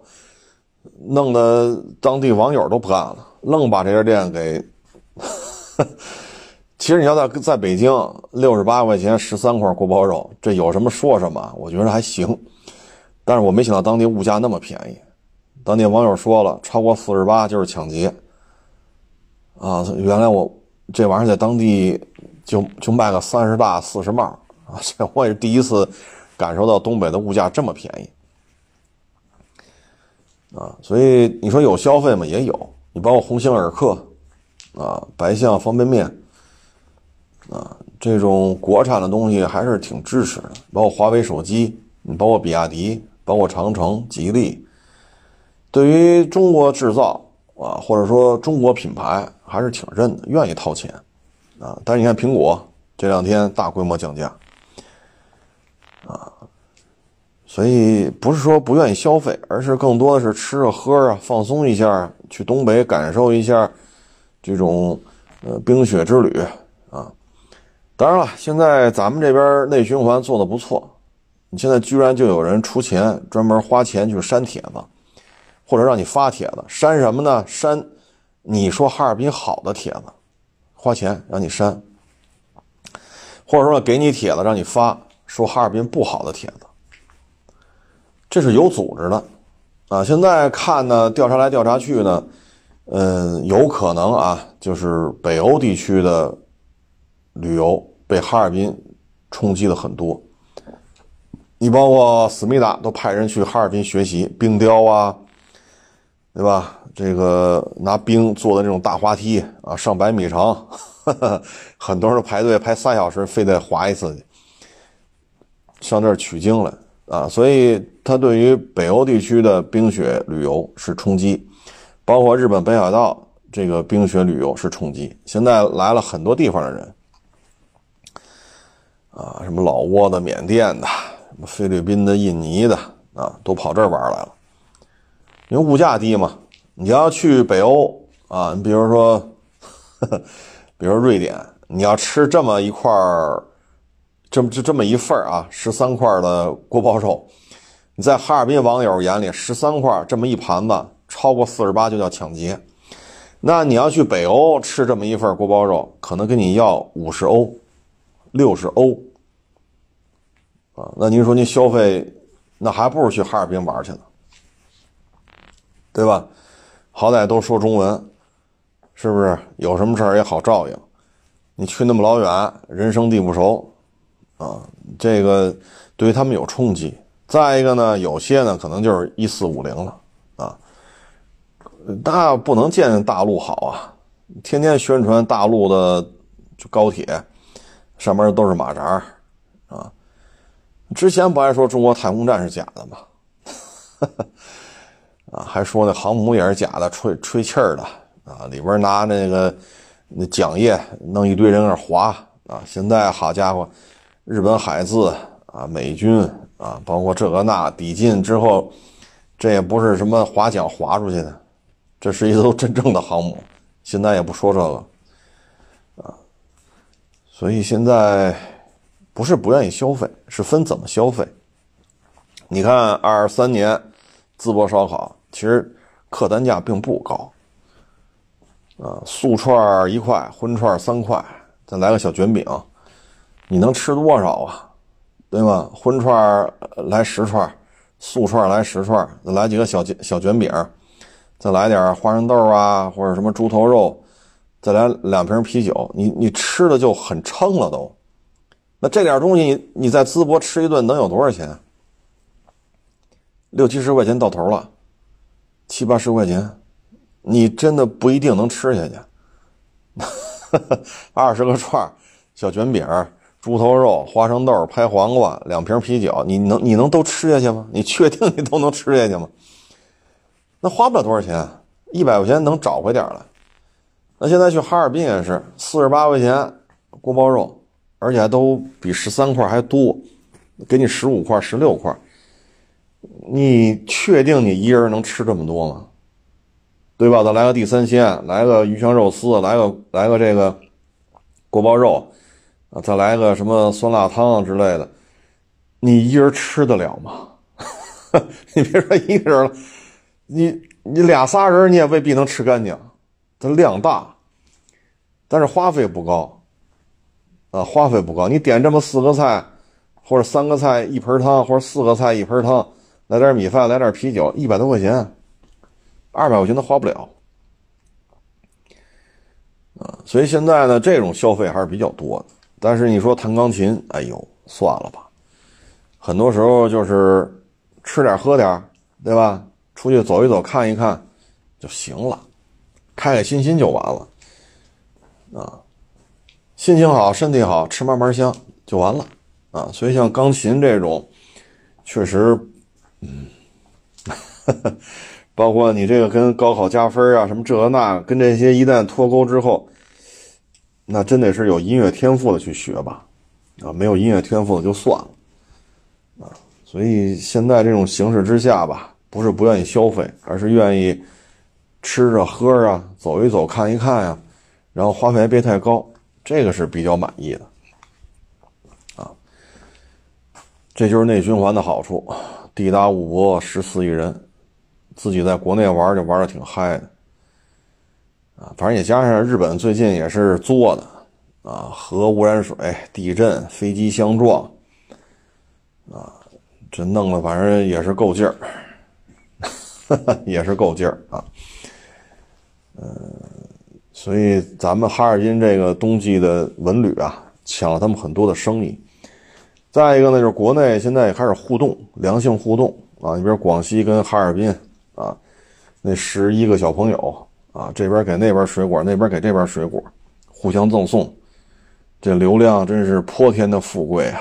弄得当地网友都不干了，愣把这家店给。其实你要在在北京，六十八块钱十三块锅包肉，这有什么说什么，我觉得还行，但是我没想到当地物价那么便宜。当地网友说了，超过四十八就是抢劫。啊，原来我这玩意儿在当地就就卖个三十大四十帽啊，这我也是第一次感受到东北的物价这么便宜。啊，所以你说有消费吗？也有。你包括鸿星尔克，啊，白象方便面，啊，这种国产的东西还是挺支持的。包括华为手机，你包括比亚迪，包括长城、吉利。对于中国制造啊，或者说中国品牌，还是挺认的，愿意掏钱啊。但是你看苹果这两天大规模降价啊，所以不是说不愿意消费，而是更多的是吃啊喝啊，放松一下，去东北感受一下这种呃冰雪之旅啊。当然了，现在咱们这边内循环做的不错，你现在居然就有人出钱专门花钱去删帖子。或者让你发帖子删什么呢？删你说哈尔滨好的帖子，花钱让你删；或者说给你帖子让你发说哈尔滨不好的帖子，这是有组织的啊！现在看呢，调查来调查去呢，嗯，有可能啊，就是北欧地区的旅游被哈尔滨冲击的很多。你包括思密达都派人去哈尔滨学习冰雕啊。对吧？这个拿冰做的这种大滑梯啊，上百米长，很多人排队排三小时，非得滑一次去，上这儿取经来啊！所以它对于北欧地区的冰雪旅游是冲击，包括日本北海道这个冰雪旅游是冲击。现在来了很多地方的人啊，什么老挝的、缅甸的、什么菲律宾的、印尼的啊，都跑这儿玩来了。因为物价低嘛，你要去北欧啊，你比如说，比如瑞典，你要吃这么一块儿，这么就这么一份儿啊，十三块的锅包肉，你在哈尔滨网友眼里，十三块这么一盘子，超过四十八就叫抢劫。那你要去北欧吃这么一份锅包肉，可能跟你要五十欧、六十欧啊。那您说您消费，那还不如去哈尔滨玩去呢。对吧？好歹都说中文，是不是？有什么事儿也好照应。你去那么老远，人生地不熟，啊，这个对于他们有冲击。再一个呢，有些呢可能就是一四五零了，啊，那不能见大陆好啊，天天宣传大陆的就高铁上面都是马扎啊。之前不还说中国太空站是假的吗？啊，还说那航母也是假的，吹吹气儿的啊！里边拿那个那桨叶弄一堆人那划啊！现在好家伙，日本海自啊，美军啊，包括这个那抵近之后，这也不是什么划桨划出去的，这是一艘真正的航母。现在也不说这个，啊，所以现在不是不愿意消费，是分怎么消费。你看二三年淄博烧烤，其实客单价并不高，啊，素串一块，荤串三块，再来个小卷饼，你能吃多少啊？对吗？荤串来十串，素串来十串，再来几个小小卷饼。再来点花生豆啊，或者什么猪头肉，再来两瓶啤酒，你你吃的就很撑了都。那这点东西，你你在淄博吃一顿能有多少钱？六七十块钱到头了，七八十块钱，你真的不一定能吃下去。二十个串小卷饼、猪头肉、花生豆、拍黄瓜，两瓶啤酒，你能你能都吃下去吗？你确定你都能吃下去吗？那花不了多少钱，一百块钱能找回点来。那现在去哈尔滨也是四十八块钱锅包肉，而且还都比十三块还多，给你十五块、十六块。你确定你一人能吃这么多吗？对吧？再来个地三鲜，来个鱼香肉丝，来个来个这个锅包肉，啊，再来个什么酸辣汤之类的，你一人吃得了吗？你别说一个人了。你你俩仨人你也未必能吃干净，它量大，但是花费不高，啊，花费不高。你点这么四个菜，或者三个菜一盆汤，或者四个菜一盆汤，来点米饭，来点啤酒，一百多块钱，二百块钱都花不了，啊，所以现在呢，这种消费还是比较多的。但是你说弹钢琴，哎呦，算了吧，很多时候就是吃点喝点，对吧？出去走一走，看一看就行了，开开心心就完了，啊，心情好，身体好，吃嘛嘛香就完了，啊，所以像钢琴这种，确实，嗯，包括你这个跟高考加分啊，什么这那，跟这些一旦脱钩之后，那真得是有音乐天赋的去学吧，啊，没有音乐天赋的就算了，啊，所以现在这种形势之下吧。不是不愿意消费，而是愿意吃着喝啊，走一走看一看呀，然后花费别太高，这个是比较满意的，啊，这就是内循环的好处，地大物博，十四亿人，自己在国内玩就玩的挺嗨的，啊，反正也加上日本最近也是作的，啊，核污染水、地震、飞机相撞，啊，这弄的反正也是够劲儿。也是够劲儿啊，嗯，所以咱们哈尔滨这个冬季的文旅啊，抢了他们很多的生意。再一个呢，就是国内现在也开始互动，良性互动啊。你比如广西跟哈尔滨啊，那十一个小朋友啊，这边给那边水果，那边给这边水果，互相赠送，这流量真是泼天的富贵啊！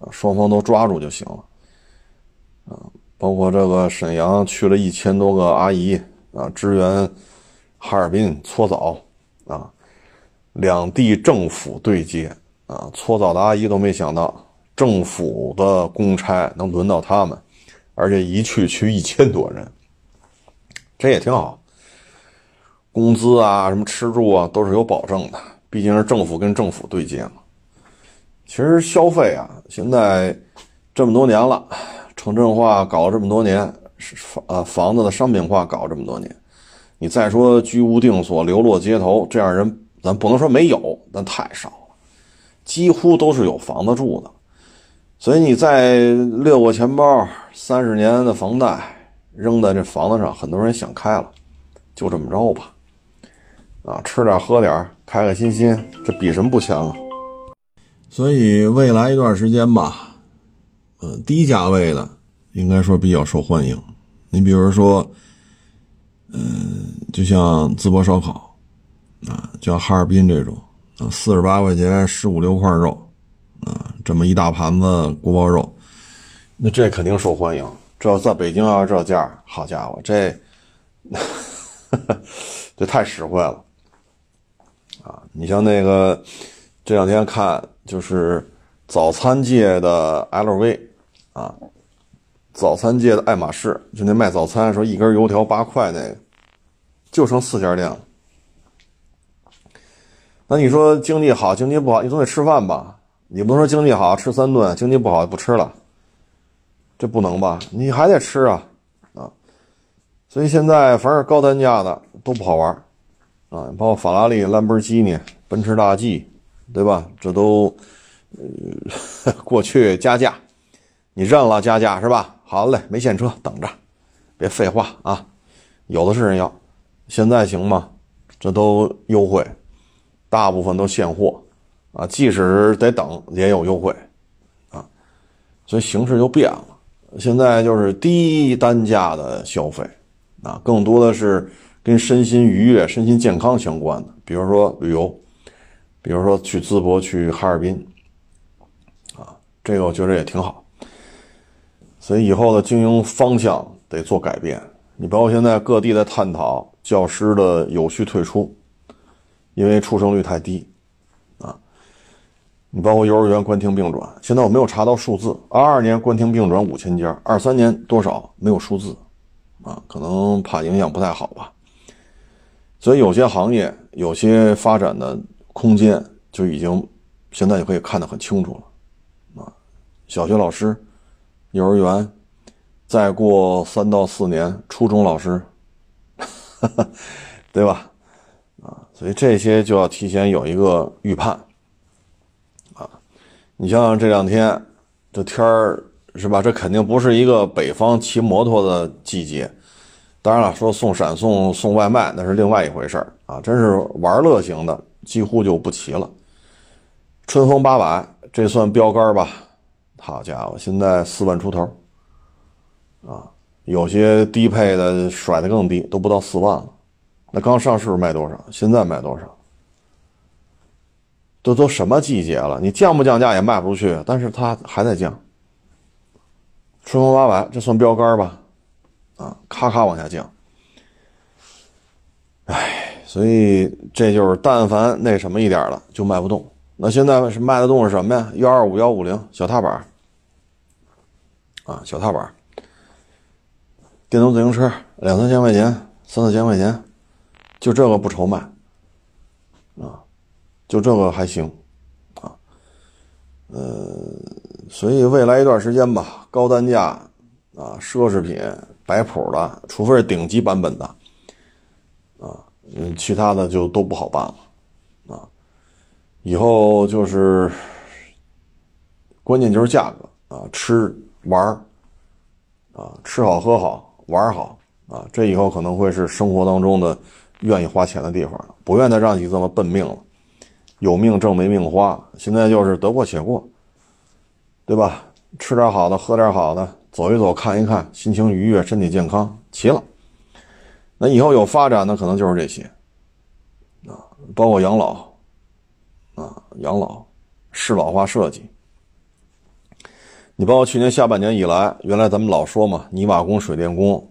啊，双方都抓住就行了，啊。包括这个沈阳去了一千多个阿姨啊，支援哈尔滨搓澡啊，两地政府对接啊，搓澡的阿姨都没想到政府的公差能轮到他们，而且一去去一千多人，这也挺好。工资啊，什么吃住啊，都是有保证的，毕竟是政府跟政府对接嘛。其实消费啊，现在这么多年了。城镇化搞了这么多年，房啊房子的商品化搞了这么多年，你再说居无定所、流落街头这样人，咱不能说没有，但太少了，几乎都是有房子住的。所以你再六个钱包、三十年的房贷扔在这房子上，很多人想开了，就这么着吧，啊，吃点喝点，开开心心，这比什么不强啊？所以未来一段时间吧。呃，低价位的应该说比较受欢迎。你比如说，嗯，就像淄博烧烤，啊，像哈尔滨这种，啊，四十八块钱十五六块肉，啊，这么一大盘子锅包肉，那这肯定受欢迎。这要在北京要这价，好家伙，这 这太实惠了，啊，你像那个这两天看，就是早餐界的 LV。啊，早餐界的爱马仕，就那卖早餐说一根油条八块那个，就剩四家店了。那你说经济好，经济不好，你总得吃饭吧？你不能说经济好吃三顿，经济不好就不吃了，这不能吧？你还得吃啊，啊！所以现在凡是高单价的都不好玩，啊，包括法拉利、兰博基尼、奔驰大 G，对吧？这都呃 过去加价，你认了加价是吧？好嘞，没现车等着，别废话啊！有的是人要，现在行吗？这都优惠。大部分都现货，啊，即使得等也有优惠，啊，所以形势就变了。现在就是低单价的消费，啊，更多的是跟身心愉悦、身心健康相关的，比如说旅游，比如说去淄博、去哈尔滨，啊，这个我觉得也挺好。所以以后的经营方向得做改变。你包括现在各地在探讨教师的有序退出。因为出生率太低，你包括幼儿园关停并转，现在我没有查到数字。二二年关停并转五千家，二三年多少没有数字，啊，可能怕影响不太好吧。所以有些行业有些发展的空间就已经现在就可以看得很清楚了，啊，小学老师、幼儿园，再过三到四年初中老师，对吧？啊，所以这些就要提前有一个预判，你像这两天这天儿是吧？这肯定不是一个北方骑摩托的季节。当然了，说送闪送送外卖那是另外一回事儿啊。真是玩乐型的几乎就不骑了。春风八百，这算标杆吧？好家伙，现在四万出头，啊，有些低配的甩的更低，都不到四万了。那刚上市卖多少？现在卖多少？都都什么季节了？你降不降价也卖不出去，但是它还在降。春风八百，这算标杆吧？啊，咔咔往下降。哎，所以这就是但凡那什么一点了，就卖不动。那现在是卖得动是什么呀？幺二五幺五零小踏板，啊，小踏板，电动自行车两三千块钱，三四千块钱。就这个不愁卖，啊，就这个还行，啊，呃，所以未来一段时间吧，高单价啊，奢侈品摆谱的，除非是顶级版本的，啊，嗯，其他的就都不好办了，啊，以后就是关键就是价格啊，吃玩啊，吃好喝好玩好啊，这以后可能会是生活当中的。愿意花钱的地方，不愿再让你这么奔命了。有命挣没命花，现在就是得过且过，对吧？吃点好的，喝点好的，走一走，看一看，心情愉悦，身体健康，齐了。那以后有发展的可能就是这些啊，包括养老啊，养老适老化设计。你包括去年下半年以来，原来咱们老说嘛，泥瓦工、水电工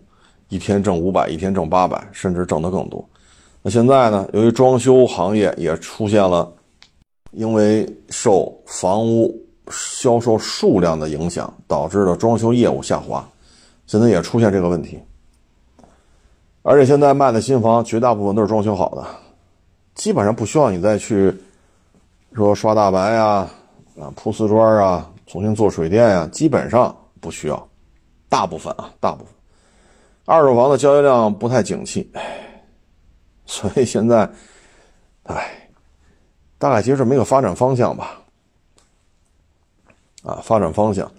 一天挣五百，一天挣八百，甚至挣得更多。那现在呢？由于装修行业也出现了，因为受房屋销售数量的影响，导致了装修业务下滑，现在也出现这个问题。而且现在卖的新房绝大部分都是装修好的，基本上不需要你再去说刷大白呀、啊铺瓷砖啊、重新做水电呀，基本上不需要。大部分啊，大部分二手房的交易量不太景气，唉。所以现在，哎，大概其实这么一个发展方向吧，啊，发展方向。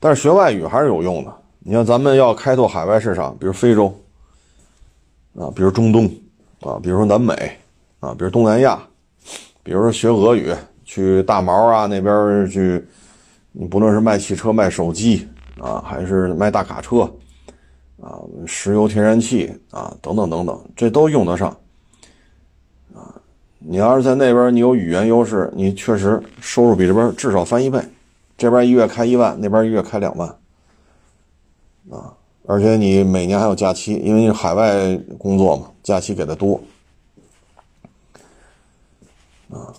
但是学外语还是有用的。你像咱们要开拓海外市场，比如非洲，啊，比如中东，啊，比如说南美，啊，比如东南亚，比如说学俄语，去大毛啊那边去，你不论是卖汽车、卖手机，啊，还是卖大卡车，啊，石油、天然气，啊，等等等等，这都用得上。你要是在那边，你有语言优势，你确实收入比这边至少翻一倍。这边一月开一万，那边一月开两万，啊，而且你每年还有假期，因为你海外工作嘛，假期给的多，啊，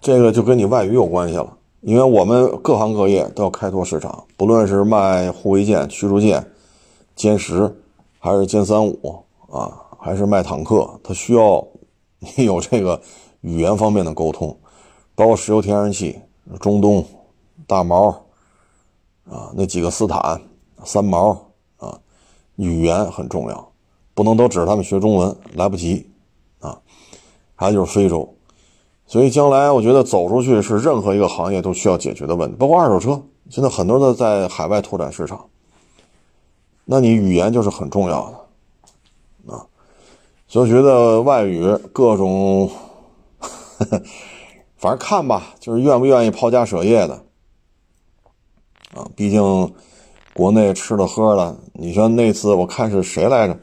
这个就跟你外语有关系了。因为我们各行各业都要开拓市场，不论是卖护卫舰、驱逐舰、歼十，还是歼三五啊，还是卖坦克，它需要你 有这个语言方面的沟通，包括石油天然气、中东、大毛啊，那几个斯坦、三毛啊，语言很重要，不能都指着他们学中文，来不及啊。还有就是非洲。所以将来我觉得走出去是任何一个行业都需要解决的问题，包括二手车，现在很多的在海外拓展市场，那你语言就是很重要的啊。所以觉得外语各种，反正看吧，就是愿不愿意抛家舍业的啊。毕竟国内吃的喝的，你说那次我看是谁来着？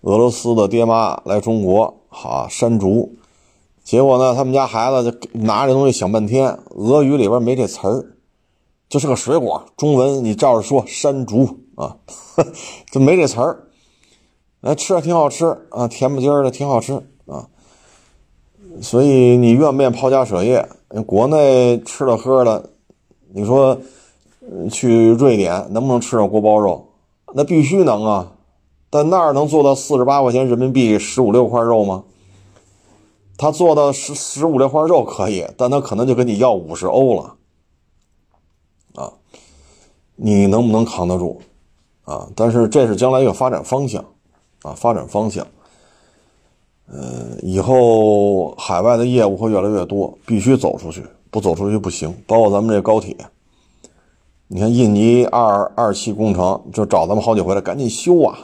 俄罗斯的爹妈来中国，好山竹。结果呢，他们家孩子就拿这东西想半天，俄语里边没这词儿，就是个水果，中文你照着说山竹啊，就没这词儿。哎，吃着挺好吃啊，甜不唧的，挺好吃啊。所以你愿不愿意抛家舍业？国内吃的喝的，你说去瑞典能不能吃上锅包肉？那必须能啊，但那儿能做到四十八块钱人民币十五六块肉吗？他做到十十五六块肉可以，但他可能就跟你要五十欧了，啊，你能不能扛得住？啊，但是这是将来一个发展方向，啊，发展方向。呃，以后海外的业务会越来越多，必须走出去，不走出去不行。包括咱们这高铁，你看印尼二二期工程就找咱们好几回了，赶紧修啊。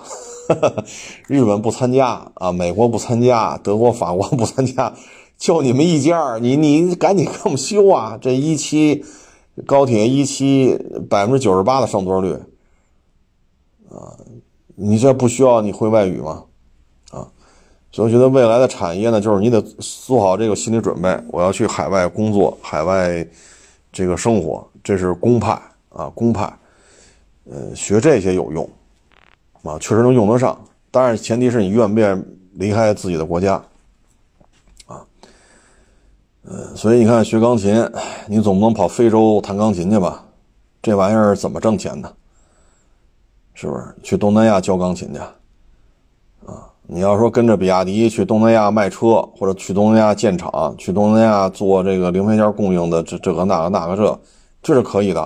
日本不参加啊，美国不参加，德国、法国不参加，就你们一家你你赶紧给我们修啊！这一期高铁一期百分之九十八的上座率啊，你这不需要你会外语吗？啊，所以我觉得未来的产业呢，就是你得做好这个心理准备，我要去海外工作，海外这个生活，这是公派啊，公派，呃，学这些有用。啊，确实能用得上，当然前提是你愿不愿意离开自己的国家，啊，呃，所以你看学钢琴，你总不能跑非洲弹钢琴去吧？这玩意儿怎么挣钱呢？是不是？去东南亚教钢琴去，啊，你要说跟着比亚迪去东南亚卖车，或者去东南亚建厂，去东南亚做这个零配件供应的，这这个那个那个这，这是可以的。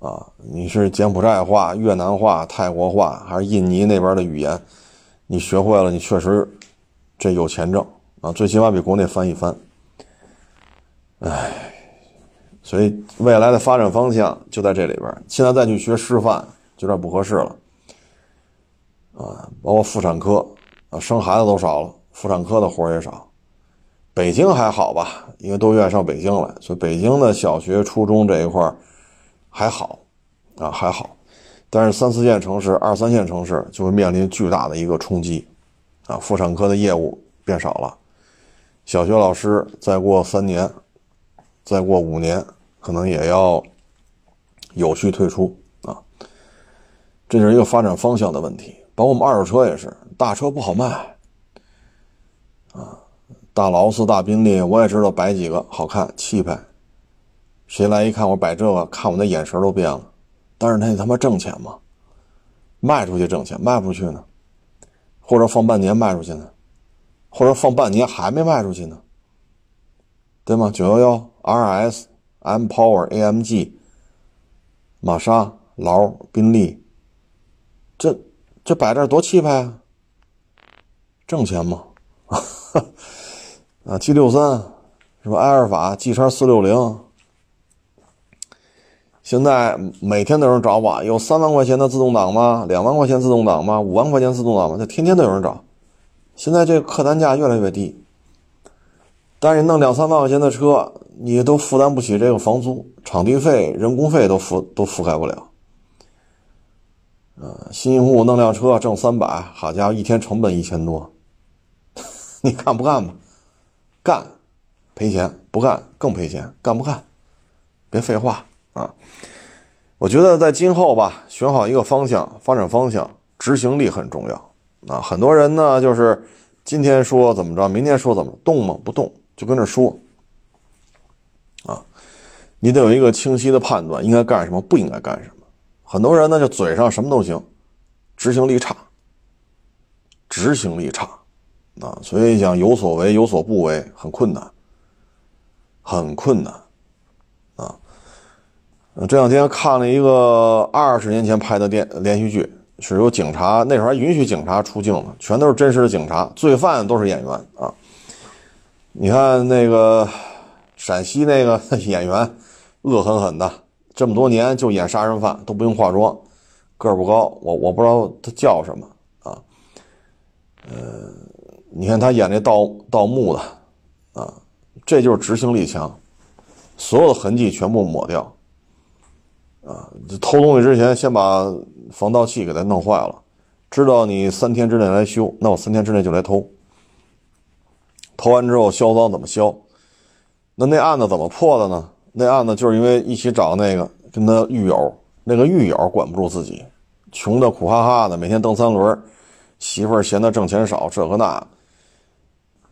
啊，你是柬埔寨话、越南话、泰国话，还是印尼那边的语言？你学会了，你确实这有钱挣啊，最起码比国内翻一番。哎，所以未来的发展方向就在这里边。现在再去学师范，有点不合适了。啊，包括妇产科啊，生孩子都少了，妇产科的活也少。北京还好吧，因为都愿意上北京来，所以北京的小学、初中这一块还好，啊还好，但是三四线城市、二三线城市就会面临巨大的一个冲击，啊，妇产科的业务变少了，小学老师再过三年，再过五年，可能也要有序退出，这是一个发展方向的问题。包括我们二手车也是，大车不好卖，啊，大劳斯、大宾利，我也知道摆几个好看、气派。谁来一看我摆这个，看我那眼神都变了。但是那他妈挣钱吗？卖出去挣钱，卖不出去呢？或者放半年卖出去呢？或者放半年还没卖出去呢？对吗？九幺幺、RS、M Power、AMG、玛莎、劳、宾利，这这摆这多气派啊！挣钱吗？啊，G 六三是吧？埃尔法、G 叉四六零。现在每天都有人找我，有三万块钱的自动挡吗？两万块钱自动挡吗？五万块钱自动挡吗？这天天都有人找。现在这个客单价越来越低，但是你弄两三万块钱的车，你都负担不起这个房租、场地费、人工费都覆都覆盖不了。呃，辛辛苦苦弄辆车挣三百，好家伙，一天成本一千多，你干不干吧？干，赔钱；不干更赔钱。干不干？别废话。啊，我觉得在今后吧，选好一个方向，发展方向，执行力很重要。啊，很多人呢，就是今天说怎么着，明天说怎么动吗？不动，就跟这说。啊，你得有一个清晰的判断，应该干什么，不应该干什么。很多人呢，就嘴上什么都行，执行力差，执行力差啊，所以想有所为有所不为很困难，很困难啊。这两天看了一个二十年前拍的电连续剧，是由警察那时候还允许警察出镜呢，全都是真实的警察，罪犯都是演员啊。你看那个陕西那个 演员。恶狠狠的，这么多年就演杀人犯都不用化妆，个儿不高，我我不知道他叫什么啊。呃，你看他演那盗盗墓的啊，这就是执行力强，所有的痕迹全部抹掉啊。偷东西之前先把防盗器给它弄坏了，知道你三天之内来修，那我三天之内就来偷。偷完之后销赃怎么销？那那案子怎么破的呢？那案子就是因为一起找那个跟他狱友，那个狱友管不住自己，穷的苦哈哈的，每天蹬三轮，媳妇儿嫌他挣钱少，这个那，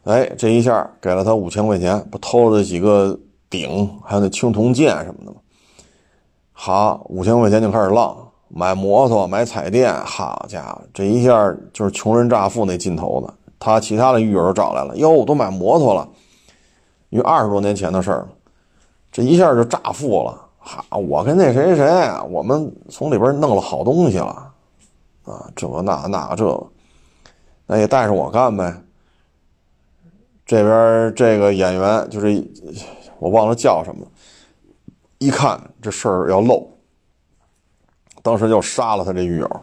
哎，这一下给了他五千块钱，不偷了几个鼎，还有那青铜剑什么的吗？好，五千块钱就开始浪，买摩托，买彩电，好家伙，这一下就是穷人乍富那劲头子。他其他的狱友都找来了，哟，都买摩托了，因为二十多年前的事儿了。这一下就乍富了，哈！我跟那谁谁啊，我们从里边弄了好东西了，啊，这个那那个这个，那也带上我干呗。这边这个演员就是我忘了叫什么，一看这事儿要漏，当时就杀了他这狱友，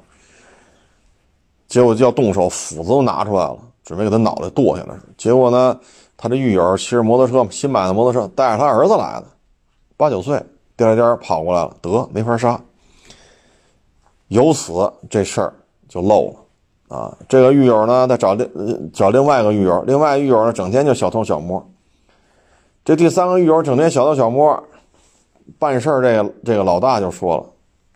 结果就要动手，斧子都拿出来了，准备给他脑袋剁下来。结果呢，他这狱友骑着摩托车，新买的摩托车，带着他儿子来的。八九岁，颠颠跑过来了，得没法杀。由此这事儿就漏了啊！这个狱友呢，他找另找另外一个狱友，另外一个狱友呢，整天就小偷小摸。这第三个狱友整天小偷小摸，办事儿这个这个老大就说了，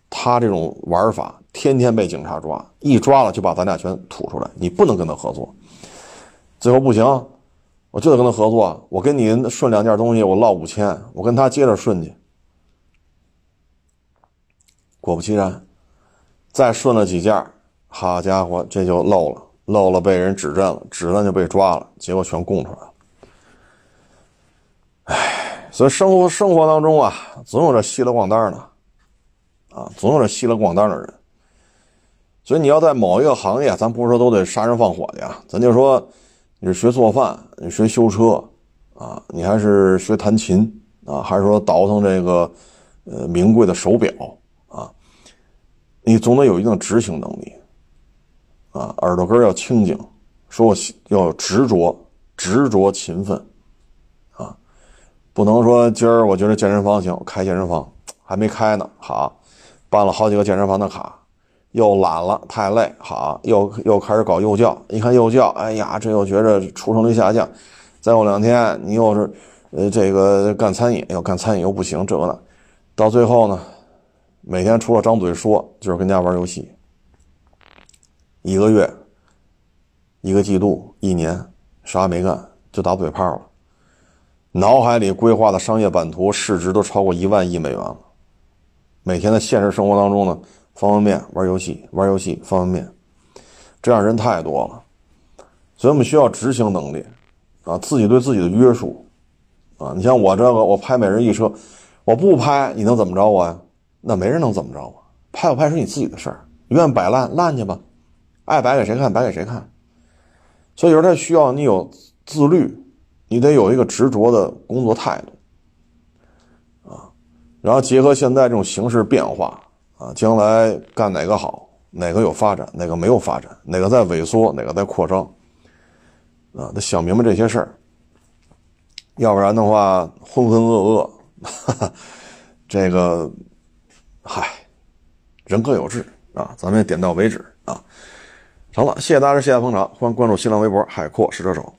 他这种玩法天天被警察抓，一抓了就把咱俩全吐出来，你不能跟他合作。最后不行。我就得跟他合作，我跟你顺两件东西，我落五千，我跟他接着顺去。果不其然，再顺了几件，好家伙，这就漏了，漏了被人指认了，指认就被抓了，结果全供出来了。唉，所以生活生活当中啊，总有这稀了咣当的，啊，总有这稀了咣当的人。所以你要在某一个行业，咱不是说都得杀人放火去啊，咱就说。你是学做饭，你学修车，啊，你还是学弹琴啊，还是说倒腾这个，呃，名贵的手表啊？你总得有一定执行能力，啊，耳朵根要清净，说我要执着、执着、勤奋，啊，不能说今儿我觉得健身房行，开健身房，还没开呢，好，办了好几个健身房的卡。又懒了，太累，好，又又开始搞幼教。一看幼教，哎呀，这又觉着出生率下降。再过两天，你又是，呃，这个干餐饮，要干餐饮又不行，这个呢，到最后呢，每天除了张嘴说，就是跟家玩游戏。一个月，一个季度，一年，啥也没干，就打嘴炮了。脑海里规划的商业版图，市值都超过一万亿美元了。每天的现实生活当中呢？方便面玩游戏，玩游戏方便面，这样人太多了，所以我们需要执行能力，啊，自己对自己的约束，啊，你像我这个，我拍美人一车，我不拍你能怎么着我呀？那没人能怎么着我，拍不拍是你自己的事儿，愿意摆烂烂去吧，爱摆给谁看摆给谁看，所以说他需要你有自律，你得有一个执着的工作态度，啊，然后结合现在这种形势变化。啊，将来干哪个好，哪个有发展，哪个没有发展，哪个在萎缩，哪个在扩张，啊，得想明白这些事儿，要不然的话浑浑噩噩，这个，嗨，人各有志啊，咱们点到为止啊，成了，谢谢大家，谢谢捧场，欢迎关注新浪微博海阔试车手。